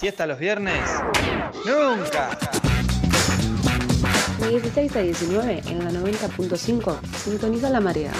¿Siesta los viernes? ¡Nunca! De 16 a 19 en la 90.5 sintoniza la marea.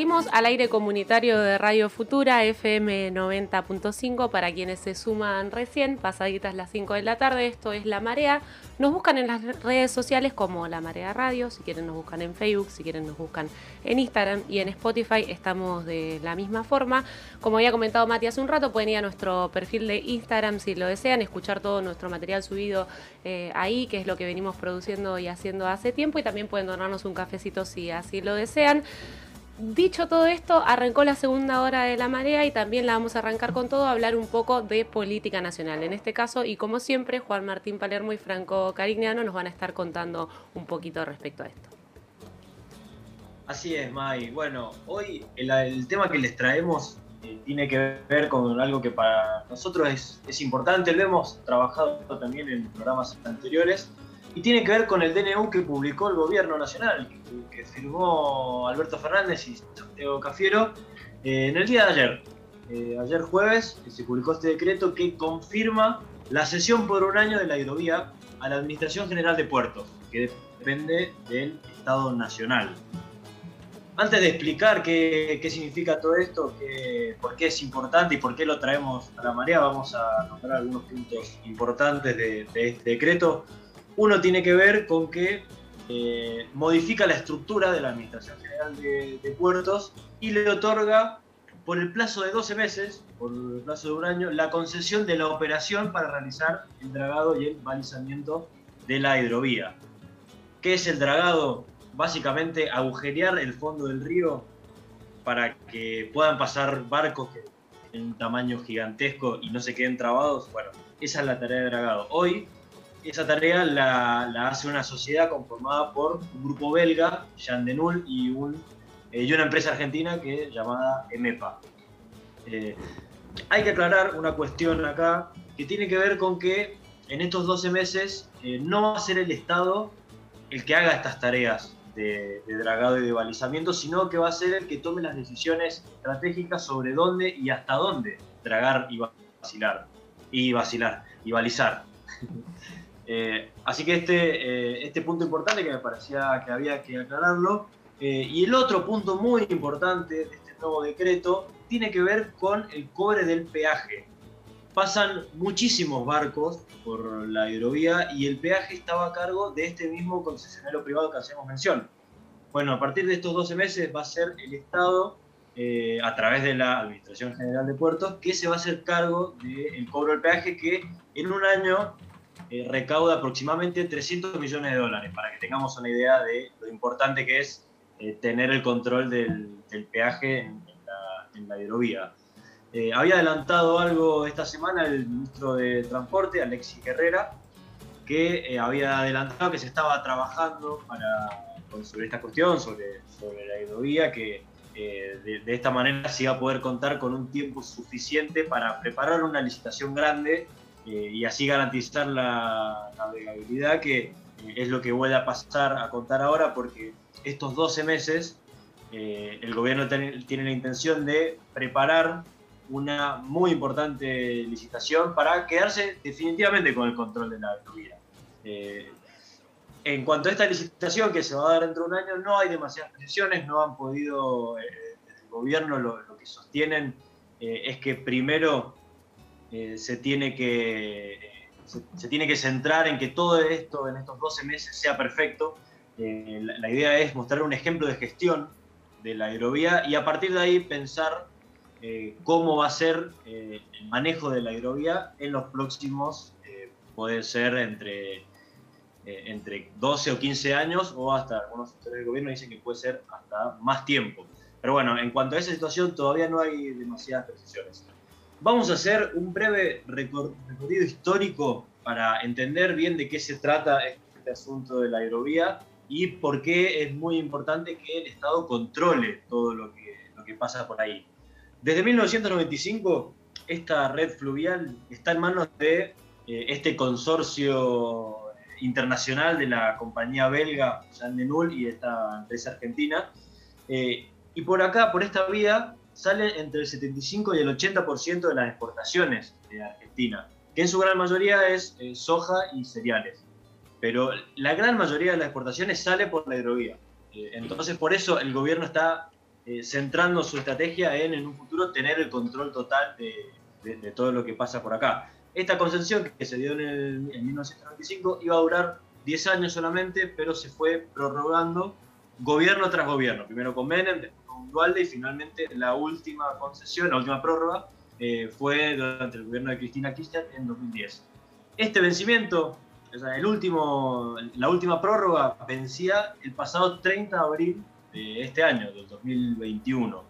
Seguimos al aire comunitario de Radio Futura, FM 90.5, para quienes se suman recién, pasaditas las 5 de la tarde, esto es La Marea. Nos buscan en las redes sociales como La Marea Radio, si quieren nos buscan en Facebook, si quieren nos buscan en Instagram y en Spotify, estamos de la misma forma. Como había comentado Mati hace un rato, pueden ir a nuestro perfil de Instagram si lo desean, escuchar todo nuestro material subido eh, ahí, que es lo que venimos produciendo y haciendo hace tiempo, y también pueden donarnos un cafecito si así lo desean. Dicho todo esto, arrancó la segunda hora de la marea y también la vamos a arrancar con todo, a hablar un poco de política nacional. En este caso, y como siempre, Juan Martín Palermo y Franco Carignano nos van a estar contando un poquito respecto a esto. Así es, May. Bueno, hoy el, tema que les traemos eh, tiene que ver con algo que para nosotros es, es importante, lo hemos trabajado también en programas anteriores, y tiene que ver con el DNU que publicó el gobierno nacional, que, firmó Alberto Fernández y Santiago Cafiero eh, en el día de ayer. Eh, ayer jueves se publicó este decreto que confirma la cesión por un año de la hidrovía a la Administración General de Puertos, que depende del Estado Nacional. Antes de explicar qué, significa todo esto, por qué es importante y por qué lo traemos a la marea, vamos a nombrar algunos puntos importantes de este decreto. Uno tiene que ver con que eh, modifica la estructura de la Administración General de, Puertos y le otorga por el plazo de 12 meses, por el plazo de un año, la concesión de la operación para realizar el dragado y el balizamiento de la hidrovía. ¿Qué es el dragado? Básicamente agujerear el fondo del río para que puedan pasar barcos que en un tamaño gigantesco y no se queden trabados. Bueno, esa es la tarea de dragado. Hoy esa tarea la, hace una sociedad conformada por un grupo belga, Jean Denul, y, un, eh, una empresa argentina que llamada EMEPA. Eh, hay que aclarar una cuestión acá que tiene que ver con que en estos 12 meses eh, no va a ser el Estado el que haga estas tareas de, de, dragado y de balizamiento, sino que va a ser el que tome las decisiones estratégicas sobre dónde y hasta dónde dragar y vacilar. Y vacilar, y balizar. Eh, así que este, eh, este punto importante que me parecía que había que aclararlo. Eh, y el otro punto muy importante de este nuevo decreto tiene que ver con el cobre del peaje. Pasan muchísimos barcos por la hidrovía y el peaje estaba a cargo de este mismo concesionario privado que hacemos mención. Bueno, a partir de estos 12 meses va a ser el Estado, a través de la Administración General de Puertos, que se va a hacer cargo del cobro del peaje que en un año eh, recauda aproximadamente 300 millones de dólares, para que tengamos una idea de lo importante que es eh, tener el control del, peaje en, la, hidrovía. Eh, había adelantado algo esta semana el ministro de Transporte, Alexis Herrera, que había adelantado que se estaba trabajando para, sobre esta cuestión, sobre, sobre la hidrovía, que de, de, esta manera se iba a poder contar con un tiempo suficiente para preparar una licitación grande eh, y así garantizar la navegabilidad, que eh, es lo que voy a pasar a contar ahora, porque estos 12 meses eh, el gobierno tiene la intención de preparar una muy importante licitación para quedarse definitivamente con el control de la autovía. en cuanto a esta licitación que se va a dar dentro de un año, no hay demasiadas precisiones, no han podido, desde el gobierno lo, lo que sostienen es que primero eh, se, tiene que, se, tiene que centrar en que todo esto en estos 12 meses sea perfecto. Eh, la, idea es mostrar un ejemplo de gestión de la hidrovía y a partir de ahí pensar eh, cómo va a ser el manejo de la hidrovía en los próximos, puede ser entre, entre 12 o 15 años o hasta algunos sectores del gobierno dicen que puede ser hasta más tiempo. Pero bueno, en cuanto a esa situación todavía no hay demasiadas precisiones. Vamos a hacer un breve recorrido histórico para entender bien de qué se trata este asunto de la hidrovía y por qué es muy importante que el Estado controle todo lo que, pasa por ahí. Desde 1995, esta red fluvial está en manos de eh, este consorcio internacional de la compañía belga Jean de Null y esta empresa argentina. Eh, y por acá, por esta vía, sale entre el 75 y el 80% de las exportaciones de Argentina, que en su gran mayoría es eh, soja y cereales. Pero la gran mayoría de las exportaciones sale por la hidrovía. Eh, entonces, por eso el gobierno está centrando su estrategia en, en un futuro, tener el control total de, de todo lo que pasa por acá. Esta concesión que se dio en, el, 1995 iba a durar 10 años solamente, pero se fue prorrogando gobierno tras gobierno. Primero con Menem, después Dualde y finalmente la última concesión, la última prórroga, eh, fue durante el gobierno de Cristina Kirchner en 2010. Este vencimiento, el último, la última prórroga vencía el pasado 30 de abril de este año, del 2021.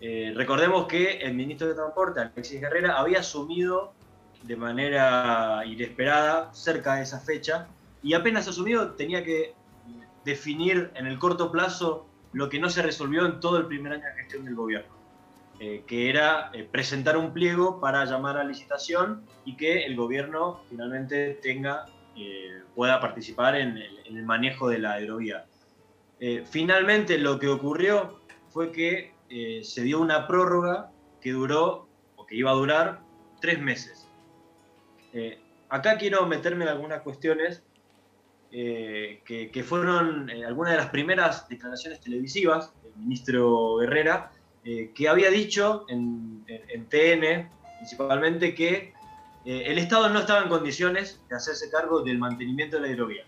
Eh, recordemos que el ministro de Transporte, Alexis Guerrera, había asumido de manera inesperada cerca de esa fecha y apenas asumido tenía que definir en el corto plazo lo que no se resolvió en todo el primer año de gestión del gobierno, eh, que era eh, presentar un pliego para llamar a licitación y que el gobierno finalmente tenga, eh, pueda participar en el, manejo de la aerovía. finalmente lo que ocurrió fue que se dio una prórroga que duró, o que iba a durar, tres meses. Acá quiero meterme en algunas cuestiones eh, que, fueron eh, algunas de las primeras declaraciones televisivas del ministro Herrera, que había dicho en, TN principalmente que el Estado no estaba en condiciones de hacerse cargo del mantenimiento de la hidrovía,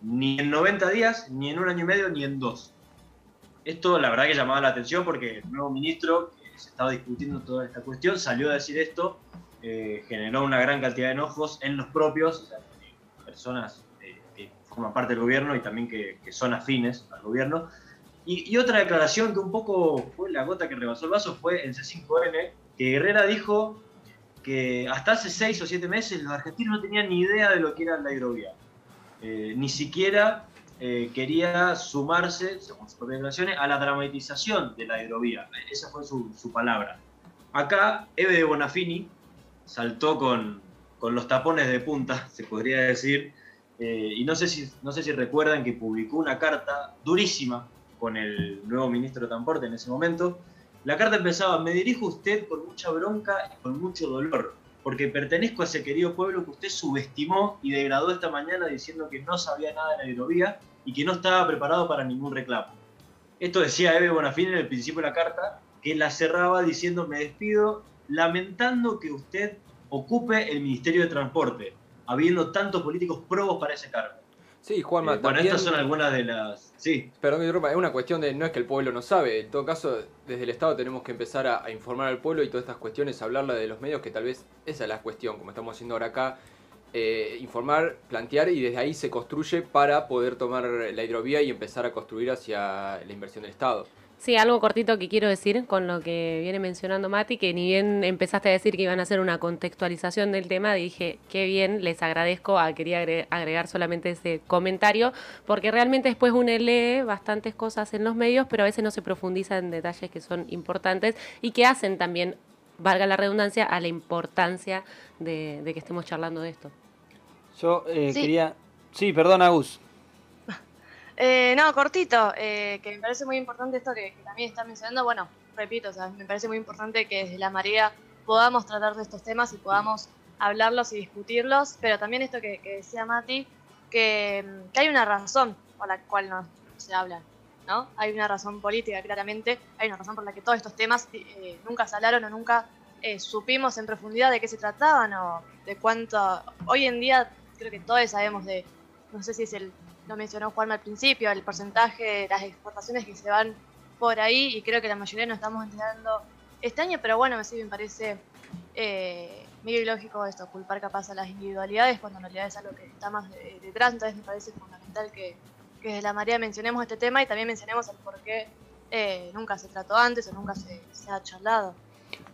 ni en 90 días, ni en un año y medio, ni en dos. Esto la verdad que llamaba la atención porque el nuevo ministro, que se estaba discutiendo toda esta cuestión, salió a decir esto eh, generó una gran cantidad de enojos en los propios, personas eh, que forman parte del gobierno y también que, son afines al gobierno. Y, otra declaración que un poco fue la gota que rebasó el vaso fue en C5N, que Herrera dijo que hasta hace seis o siete meses los argentinos no tenían ni idea de lo que era la hidrovía. Eh, ni siquiera quería sumarse, según sus propias declaraciones, a la dramatización de la hidrovía. Esa fue su, su palabra. Acá, Eve de Bonafini, saltó con, los tapones de punta, se podría decir, eh, y no sé, si, no sé si recuerdan que publicó una carta durísima con el nuevo ministro de Transporte en ese momento. La carta empezaba, me dirijo a usted con mucha bronca y con mucho dolor, porque pertenezco a ese querido pueblo que usted subestimó y degradó esta mañana diciendo que no sabía nada de la hidrovía y que no estaba preparado para ningún reclamo. Esto decía Eve Bonafini en el principio de la carta, que la cerraba diciendo me despido lamentando que usted ocupe el Ministerio de Transporte, habiendo tantos políticos probos para ese cargo. Sí, Juanma, eh, Bueno, estas son algunas de las... Sí. Perdón, es una cuestión de... No es que el pueblo no sabe, en todo caso, desde el Estado tenemos que empezar a, informar al pueblo y todas estas cuestiones, hablarla de los medios, que tal vez esa es la cuestión, como estamos haciendo ahora acá, eh, informar, plantear y desde ahí se construye para poder tomar la hidrovía y empezar a construir hacia la inversión del Estado. Sí, algo cortito que quiero decir con lo que viene mencionando Mati, que ni bien empezaste a decir que iban a hacer una contextualización del tema, dije, qué bien, les agradezco, a, quería agregar solamente ese comentario, porque realmente después uno lee bastantes cosas en los medios, pero a veces no se profundiza en detalles que son importantes y que hacen también, valga la redundancia, a la importancia de, que estemos charlando de esto. Yo eh, quería... Sí, perdón, Agus. Eh, no, cortito, eh, que me parece muy importante esto que, también está mencionando. Bueno, repito, o me parece muy importante que desde la marea podamos tratar de estos temas y podamos hablarlos y discutirlos, pero también esto que, decía Mati, que, hay una razón por la cual no se habla, ¿no? Hay una razón política, claramente, hay una razón por la que todos estos temas eh, nunca se hablaron o nunca supimos en profundidad de qué se trataban o de cuánto... Hoy en día creo que todos sabemos de, no sé si es el lo mencionó Juan al principio, el porcentaje de las exportaciones que se van por ahí y creo que la mayoría no estamos enterando este año, pero bueno, sí me parece eh, medio ilógico esto, culpar capaz a las individualidades cuando en realidad es algo que está más detrás, entonces me parece fundamental que, que desde la María mencionemos este tema y también mencionemos el por qué eh, nunca se trató antes o nunca se, ha charlado.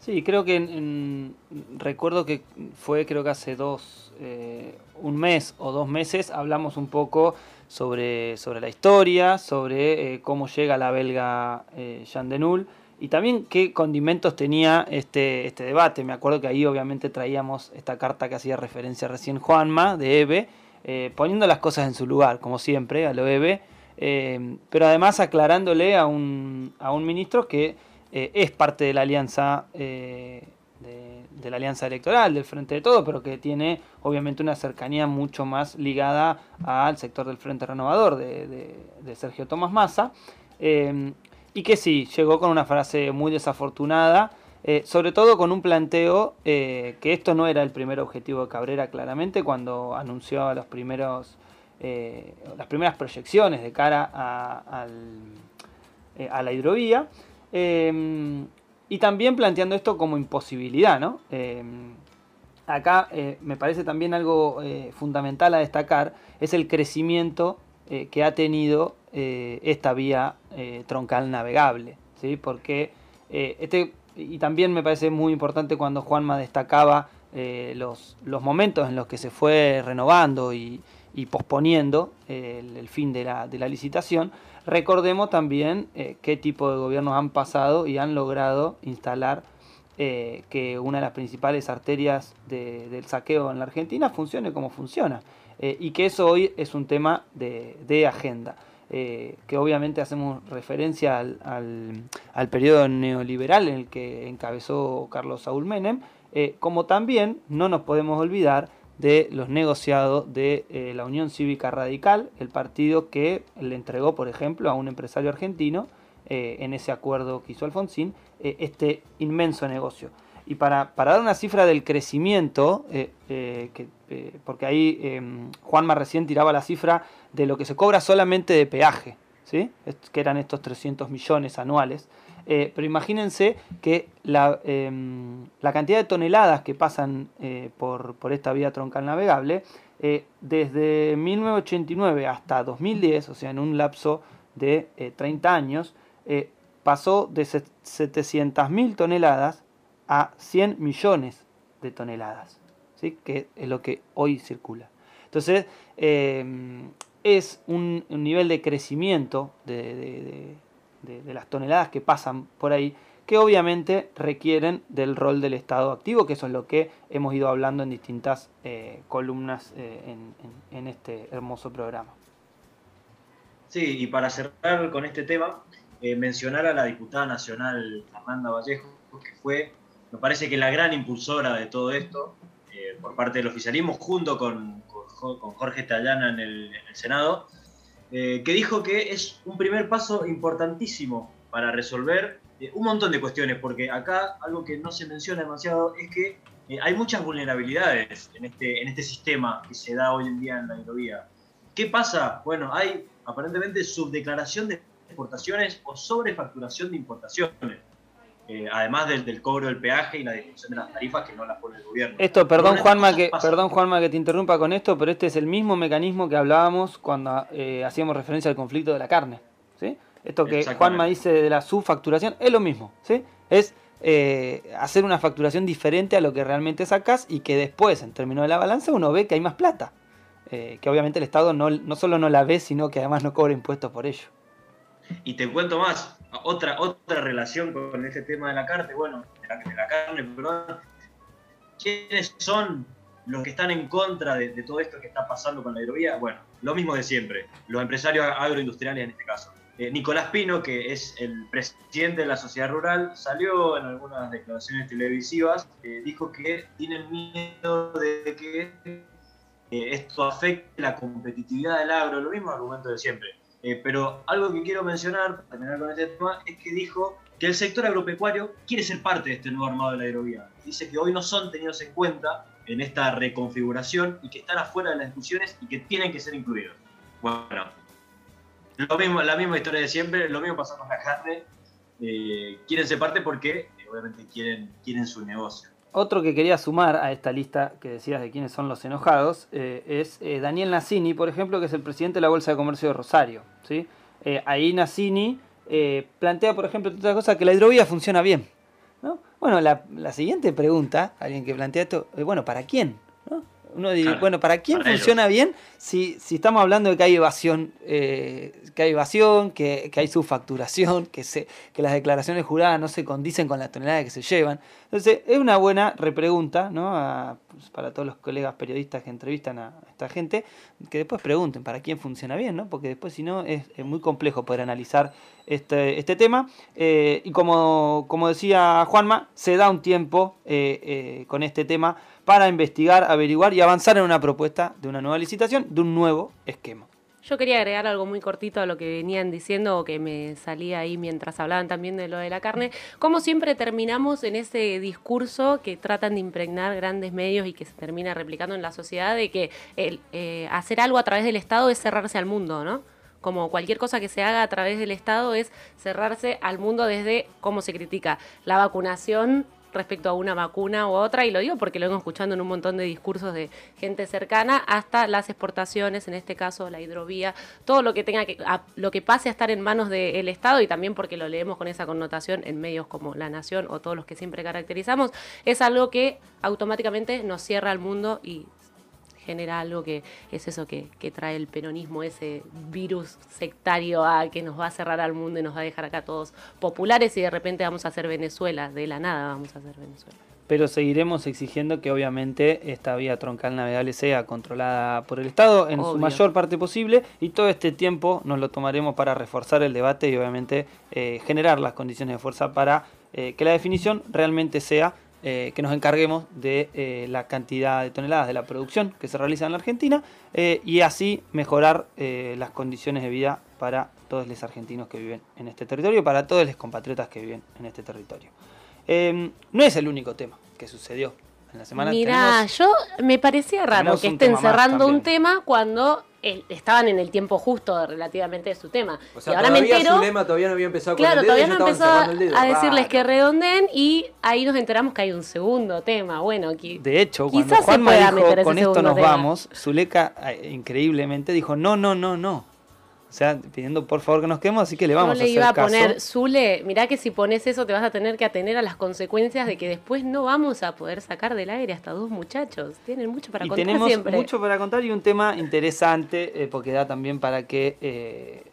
Sí, creo que recuerdo que fue creo que hace dos, eh, un mes o dos meses hablamos un poco sobre, sobre la historia, sobre eh, cómo llega la belga eh, Jean Denul y también qué condimentos tenía este, este debate. Me acuerdo que ahí obviamente traíamos esta carta que hacía referencia recién Juanma de Eve, eh, poniendo las cosas en su lugar, como siempre, a lo EVE, eh, pero además aclarándole a un, a un ministro que es parte de la alianza de, la alianza electoral, del Frente de Todo, pero que tiene obviamente una cercanía mucho más ligada al sector del Frente Renovador de, de Sergio Tomás Massa. y que sí, llegó con una frase muy desafortunada, eh, sobre todo con un planteo eh, que esto no era el primer objetivo de Cabrera claramente cuando anunció los primeros, eh, las primeras proyecciones de cara a, a la hidrovía y también planteando esto como imposibilidad. ¿no? acá me parece también algo fundamental a destacar es el crecimiento que ha tenido esta vía troncal navegable, ¿sí? porque este y también me parece muy importante cuando Juanma destacaba eh, los, los, momentos en los que se fue renovando y, posponiendo eh, el, fin de la, de la, licitación, recordemos también eh, qué tipo de gobiernos han pasado y han logrado instalar que una de las principales arterias del saqueo en la Argentina funcione como funciona. y que eso hoy es un tema de, de agenda. Eh, que obviamente hacemos referencia al, al, periodo neoliberal en el que encabezó Carlos Saúl Menem, eh, como también no nos podemos olvidar de los negociados de eh, la Unión Cívica Radical, el partido que le entregó, por ejemplo, a un empresario argentino, en ese acuerdo que hizo Alfonsín, este inmenso negocio. Y para, para, dar una cifra del crecimiento, que, porque ahí Juanma recién tiraba la cifra de lo que se cobra solamente de peaje, ¿sí? que eran estos 300 millones anuales. Eh, pero imagínense que la, em, la, cantidad de toneladas que pasan eh, por, por, esta vía troncal navegable, eh, desde 1989 hasta 2010, o sea, en un lapso de 30 años, pasó de 700.000 toneladas a 100 millones de toneladas, ¿sí? que es lo que hoy circula. Entonces, em, es un, nivel de crecimiento de, las toneladas que pasan por ahí, que obviamente requieren del rol del Estado activo, que eso es lo que hemos ido hablando en distintas eh, columnas eh, en, este hermoso programa. Sí, y para cerrar con este tema, eh, mencionar a la diputada nacional Fernanda Vallejo, que fue, me parece que la gran impulsora de todo esto, por parte del oficialismo, junto con, con Jorge Tallana en el, Senado, eh, que dijo que es un primer paso importantísimo para resolver eh, un montón de cuestiones, porque acá algo que no se menciona demasiado es que eh, hay muchas vulnerabilidades en este, en este sistema que se da hoy en día en la hidrovía. ¿Qué pasa? Bueno, hay aparentemente subdeclaración de exportaciones o sobrefacturación de importaciones. Eh, además del, cobro del peaje y la definición de las tarifas que no las pone el gobierno. Esto, perdón Juanma, que, perdón Juanma que te interrumpa con esto, pero este es el mismo mecanismo que hablábamos cuando eh, hacíamos referencia al conflicto de la carne. ¿sí? Esto que Juanma dice de la subfacturación es lo mismo. ¿sí? Es eh, hacer una facturación diferente a lo que realmente sacas y que después, en términos de la balanza, uno ve que hay más plata. que obviamente el Estado no, no solo no la ve, sino que además no cobra impuestos por ello. Y te cuento más, otra, otra relación con este tema de la carne, bueno, de la, carne, perdón. ¿Quiénes son los que están en contra de, todo esto que está pasando con la hidrovía? Bueno, lo mismo de siempre, los empresarios agroindustriales en este caso. Eh, Nicolás Pino, que es el presidente de la sociedad rural, salió en algunas declaraciones televisivas, eh, dijo que tienen miedo de que eh, esto afecte la competitividad del agro, lo mismo argumento de siempre. Eh, pero algo que quiero mencionar, para terminar con este tema, es que dijo que el sector agropecuario quiere ser parte de este nuevo armado de la hidrovía. Dice que hoy no son tenidos en cuenta en esta reconfiguración y que están afuera de las discusiones y que tienen que ser incluidos. Bueno, lo mismo, la misma historia de siempre, lo mismo pasa con la carne. Eh, quieren ser parte porque eh, obviamente quieren, quieren su negocio. Otro que quería sumar a esta lista que decías de quiénes son los enojados eh, es eh, Daniel Nassini, por ejemplo, que es el presidente de la Bolsa de Comercio de Rosario. ¿sí? Eh, ahí Nassini plantea, por ejemplo, otra cosa, que la hidrovía funciona bien. ¿no? Bueno, la, siguiente pregunta, alguien que plantea esto, bueno, ¿para quién? Uno diría, Claro, bueno, ¿para quién para funciona bien si, si estamos hablando de que hay evasión, eh, que hay evasión, que, que hay subfacturación, que, se, que las declaraciones juradas no se condicen con las toneladas que se llevan? Entonces, es una buena repregunta, ¿no? A- pues, para todos los colegas periodistas que entrevistan a esta gente, que después pregunten para quién funciona bien, ¿no? Porque después, si no, es, es muy complejo poder analizar este, este tema. Eh, y como, como decía Juanma, se da un tiempo eh, con este tema para investigar, averiguar y avanzar en una propuesta de una nueva licitación, de un nuevo esquema. Yo quería agregar algo muy cortito a lo que venían diciendo o que me salía ahí mientras hablaban también de lo de la carne. Como siempre terminamos en ese discurso que tratan de impregnar grandes medios y que se termina replicando en la sociedad de que eh, hacer algo a través del Estado es cerrarse al mundo, ¿no? Como cualquier cosa que se haga a través del Estado es cerrarse al mundo desde cómo se critica la vacunación respecto a una vacuna u otra, y lo digo porque lo vengo escuchando en un montón de discursos de gente cercana, hasta las exportaciones, en este caso la hidrovía, todo lo que tenga que, a- lo que pase a estar en manos del Estado, y también porque lo leemos con esa connotación en medios como La Nación o todos los que siempre caracterizamos, es algo que automáticamente nos cierra al mundo y genera algo que es eso que, que trae el peronismo, ese virus sectario a que nos va a cerrar al mundo y nos va a dejar acá todos populares y de repente vamos a hacer Venezuela, de la nada vamos a hacer Venezuela. Pero seguiremos exigiendo que obviamente esta vía troncal navegable sea controlada por el Estado en su mayor parte posible y todo este tiempo nos lo tomaremos para reforzar el debate y obviamente eh, generar las condiciones de fuerza para eh, que la definición realmente sea eh, que nos encarguemos de eh, la cantidad de toneladas de la producción que se realiza en la Argentina eh, y así mejorar las condiciones de vida para todos los argentinos que viven en este territorio para todos los compatriotas que viven en este territorio. Eh, no es el único tema que sucedió en la semana. Mira, Tenemos- yo me parecía raro que estén cerrando un tema cuando eh, estaban en el tiempo justo relativamente de su tema. O sea, y ahora me todavía entero, Zulema todavía no había empezado con claro, el dedo y todavía no empezó el dedo. a decirles que redondeen y ahí nos enteramos que hay un segundo tema. Bueno, que De hecho, cuando Quizás se Juanma dijo, con esto nos tema". vamos, Zuleika eh, increíblemente dijo, no, no, no, no. O sea, pidiendo por favor que nos quedemos, así que le vamos yo a le hacer iba a caso. poner, Zule, mirá que si pones eso te vas a tener que atener a las consecuencias de que después no vamos a poder sacar del aire hasta dos muchachos. Tienen mucho para y contar tenemos siempre. mucho para contar y un tema interesante eh, porque da también para que eh,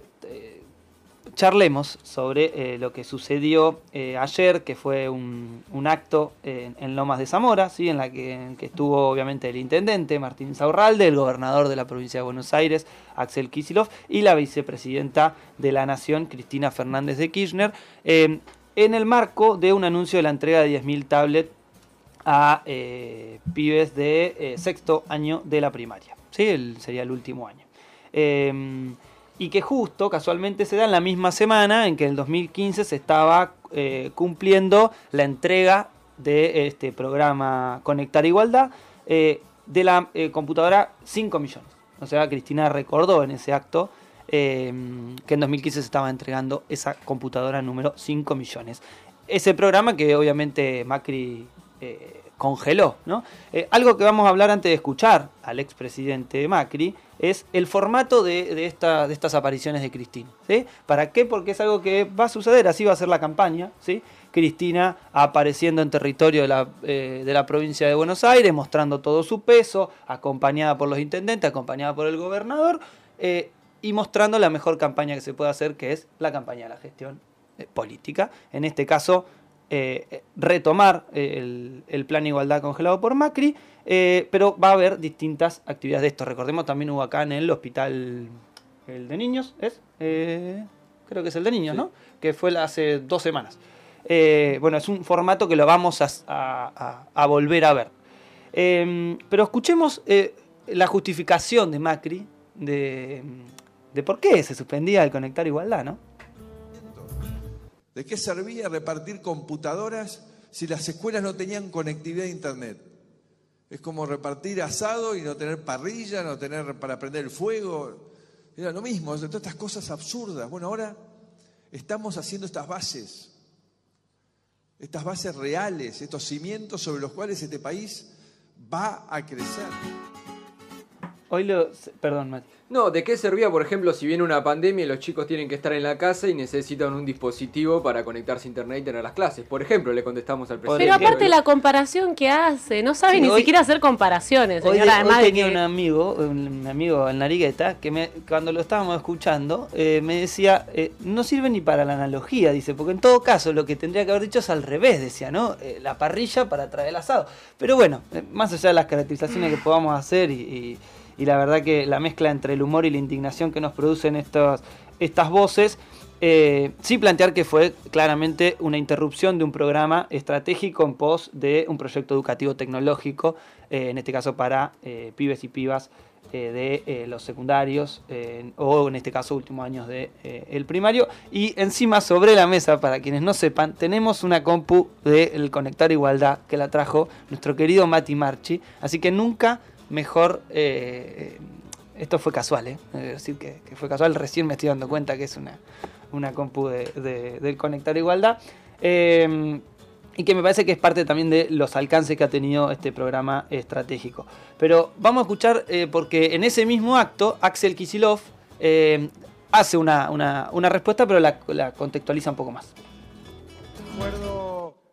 charlemos sobre eh, lo que sucedió eh, ayer, que fue un, un acto en, en Lomas de Zamora, ¿sí? en la que, estuvo obviamente el intendente Martín Saurralde, el gobernador de la provincia de Buenos Aires, Axel Kicillof, y la vicepresidenta de la Nación, Cristina Fernández de Kirchner, eh, en el marco de un anuncio de la entrega de 10.000 tablets a eh, pibes de eh, sexto año de la primaria. ¿sí? El- sería el último año. Y que justo, casualmente, se da en la misma semana en que en el 2015 se estaba eh, cumpliendo la entrega de este programa Conectar Igualdad eh, de la eh, computadora 5 millones. O sea, Cristina recordó en ese acto que en 2015 se estaba entregando esa computadora número 5 millones. Ese programa que obviamente Macri congeló, ¿no? Eh, algo que vamos a hablar antes de escuchar al expresidente Macri es el formato de, de esta- de estas apariciones de Cristina. ¿sí? ¿Para qué? Porque es algo que va a suceder, así va a ser la campaña. ¿sí? Cristina apareciendo en territorio de la, eh, provincia de Buenos Aires, mostrando todo su peso, acompañada por los intendentes, acompañada por el gobernador, eh, y mostrando la mejor campaña que se puede hacer, que es la campaña de la gestión política. En este caso, eh, retomar eh, el, el plan igualdad congelado por Macri, eh, pero va a haber distintas actividades de esto. Recordemos, también hubo acá en el hospital, el de niños, ¿es? Eh, creo que es el de niños, Sí. ¿no? Que fue hace dos semanas. Bueno, es un formato que lo vamos a, a- a- a volver a ver. Eh, pero escuchemos la justificación de Macri de, de por qué se suspendía el conectar igualdad, ¿no? ¿De qué servía repartir computadoras si las escuelas no tenían conectividad a Internet? Es como repartir asado y no tener parrilla, no tener para prender el fuego. Era lo mismo, todas estas cosas absurdas. Bueno, ahora estamos haciendo estas bases, estas bases reales, estos cimientos sobre los cuales este país va a crecer. Hoy lo. Perdón, Mati. No, ¿de qué servía, por ejemplo, si viene una pandemia y los chicos tienen que estar en la casa y necesitan un dispositivo para conectarse a internet y tener las clases? Por ejemplo, le contestamos al Por Pero presidente. aparte la comparación que hace, no sabe Sí, ni hoy- siquiera hacer comparaciones, Hoy, señora. hoy además de tenía que- un amigo, un amigo en Narigueta, que me, cuando lo estábamos escuchando, eh, me decía, eh, no sirve ni para la analogía, dice, porque en todo caso lo que tendría que haber dicho es al revés, decía, ¿no? Eh, la parrilla para traer el asado. Pero bueno, eh, más allá de las caracterizaciones que podamos hacer y, y- y la verdad que la mezcla entre el humor y la indignación que nos producen estos, estas voces, eh, sí plantear que fue claramente una interrupción de un programa estratégico en pos de un proyecto educativo tecnológico, eh, en este caso para eh, pibes y pibas eh, de los secundarios o en este caso últimos años del de, el primario. Y encima sobre la mesa, para quienes no sepan, tenemos una compu del Conectar Igualdad que la trajo nuestro querido Mati Marchi, así que nunca mejor... eh, esto fue casual, ¿eh? Es decir, que, fue casual. Recién me estoy dando cuenta que es una, una compu de, de- del Conectar Igualdad. Eh, y que me parece que es parte también de los alcances que ha tenido este programa estratégico. Pero vamos a escuchar, porque en ese mismo acto, Axel Kisilov eh, hace una, una- respuesta, pero la, contextualiza un poco más.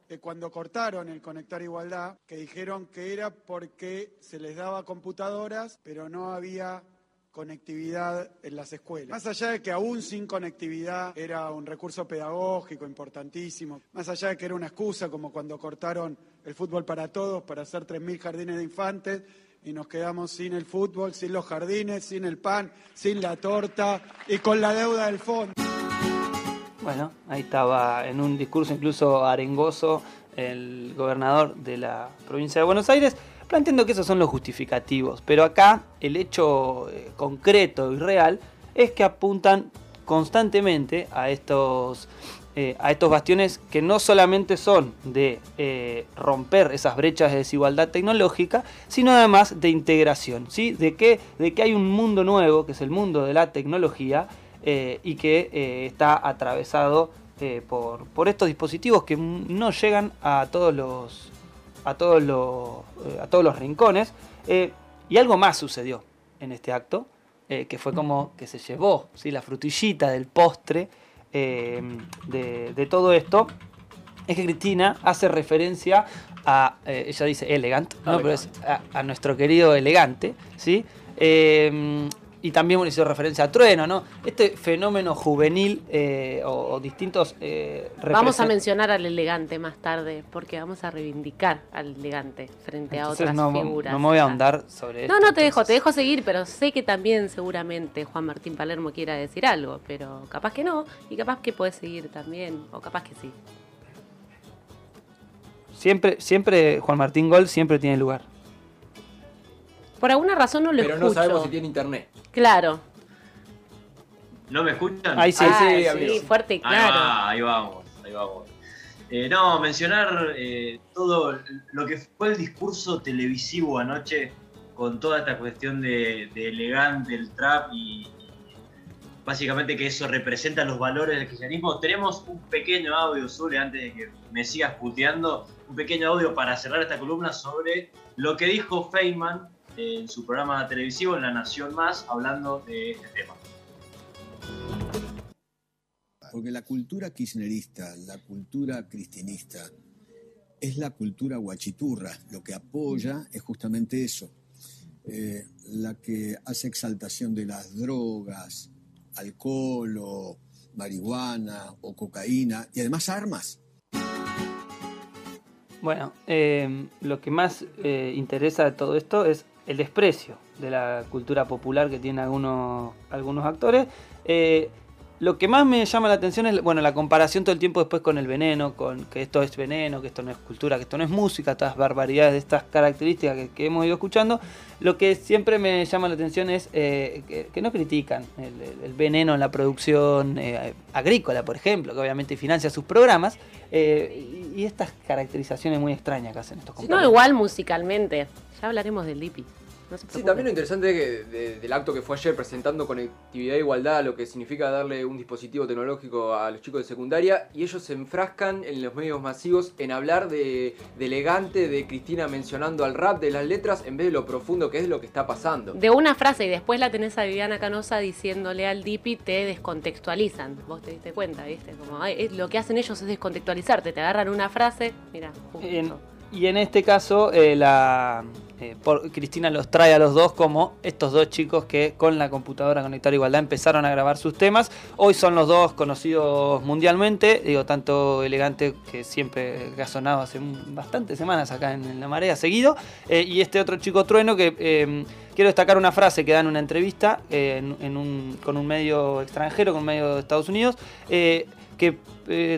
De cuando cortaron el Conectar Igualdad, que dijeron que era porque se les daba computadoras, pero no había conectividad en las escuelas. Más allá de que aún sin conectividad era un recurso pedagógico importantísimo, más allá de que era una excusa como cuando cortaron el fútbol para todos para hacer 3.000 jardines de infantes y nos quedamos sin el fútbol, sin los jardines, sin el pan, sin la torta y con la deuda del fondo. Bueno, ahí estaba en un discurso incluso arengoso el gobernador de la provincia de Buenos Aires, planteando que esos son los justificativos. Pero acá el hecho eh, concreto y real es que apuntan constantemente a estos, eh, a estos bastiones que no solamente son de eh, romper esas brechas de desigualdad tecnológica, sino además de integración, ¿sí? de, que, de que hay un mundo nuevo, que es el mundo de la tecnología, eh, y que eh, está atravesado eh, por, por estos dispositivos que no llegan a todos los a todos los a todos los rincones y algo más sucedió en este acto que fue como que se llevó ¿sí? la frutillita del postre de, de todo esto es que Cristina hace referencia a, eh, ella dice elegant, ¿no? pero es a, a nuestro querido elegante, ¿sí? Eh, y también bueno, hizo referencia a Trueno, ¿no? Este fenómeno juvenil eh, o, o distintos... eh, Vamos a mencionar al elegante más tarde, porque vamos a reivindicar al elegante frente a otras no, figuras. no me voy a ahondar sobre No, esto. no te dejo, te dejo seguir, pero sé que también seguramente Juan Martín Palermo quiera decir algo, pero capaz que no, y capaz que puedes seguir también, o capaz que sí. Siempre, siempre Juan Martín Gol siempre tiene lugar. Por alguna razón no lo Pero escucho. no sabemos si tiene internet. Claro. ¿No me escuchan? Ahí sí. Ah, sí, sí, amigo. fuerte y Ahí claro. va, ahí vamos, ahí vamos. Eh, no, mencionar eh, todo lo que fue el discurso televisivo anoche con toda esta cuestión de, de elegante, el trap y, y básicamente que eso representa los valores del cristianismo. Tenemos un pequeño audio, Zule, antes de que me sigas puteando, un pequeño audio para cerrar esta columna sobre lo que dijo Feynman en su programa televisivo en La Nación Más, hablando de este tema. Porque la cultura kirchnerista, la cultura cristinista, es la cultura guachiturra. Lo que apoya es justamente eso. Eh, la que hace exaltación de las drogas, alcohol o marihuana o cocaína y además armas. Bueno, eh, lo que más eh, interesa de todo esto es el desprecio de la cultura popular que tienen algunos, algunos actores. Eh, lo que más me llama la atención es bueno, la comparación todo el tiempo después con el veneno, con que esto es veneno, que esto no es cultura, que esto no es música, todas barbaridades de estas características que, que hemos ido escuchando. Lo que siempre me llama la atención es eh, que, que no critican el, veneno en la producción eh, agrícola, por ejemplo, que obviamente financia sus programas, eh, y, y estas caracterizaciones muy extrañas que hacen estos No, compañeros. igual musicalmente. Ya hablaremos del Dipi. No Sí, también lo interesante que- de- del acto que fue ayer presentando conectividad e igualdad, lo que significa darle un dispositivo tecnológico a los chicos de secundaria, y ellos se enfrascan en los medios masivos en hablar de, de elegante, de Cristina mencionando al rap, de las letras, en vez de lo profundo que es lo que está pasando. De una frase y después la tenés a Viviana Canosa diciéndole al Dipi, te descontextualizan. Vos te diste cuenta, ¿viste? Como, ay, es- lo que hacen ellos es descontextualizarte. Te agarran una frase, mira, En- y en este caso, eh, la, eh, Cristina los trae a los dos como estos dos chicos que con la computadora Conectar Igualdad empezaron a grabar sus temas. Hoy son los dos conocidos mundialmente, digo, tanto elegante que siempre ha sonado hace bastantes semanas acá en, La Marea seguido, eh, y este otro chico trueno que eh, quiero destacar una frase que da en una entrevista en- un- con un medio extranjero, con un medio de Estados Unidos, que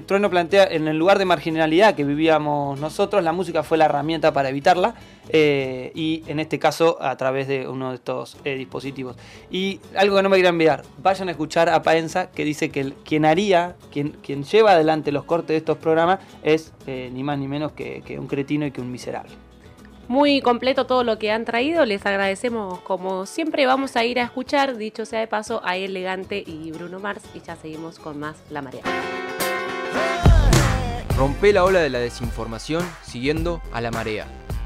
Trueno plantea en el lugar de marginalidad que vivíamos nosotros, la música fue la herramienta para evitarla eh, y en este caso a través de uno de estos eh, dispositivos. Y algo que no me quieran enviar, vayan a escuchar a Paenza que dice que el- quien haría, quien, quien lleva adelante los cortes de estos programas es eh, ni más ni menos que, que un cretino y que un miserable. Muy completo todo lo que han traído, les agradecemos como siempre. Vamos a ir a escuchar, dicho sea de paso, a Elegante y Bruno Mars y ya seguimos con más La Marea. Rompe la ola de la desinformación siguiendo a la marea.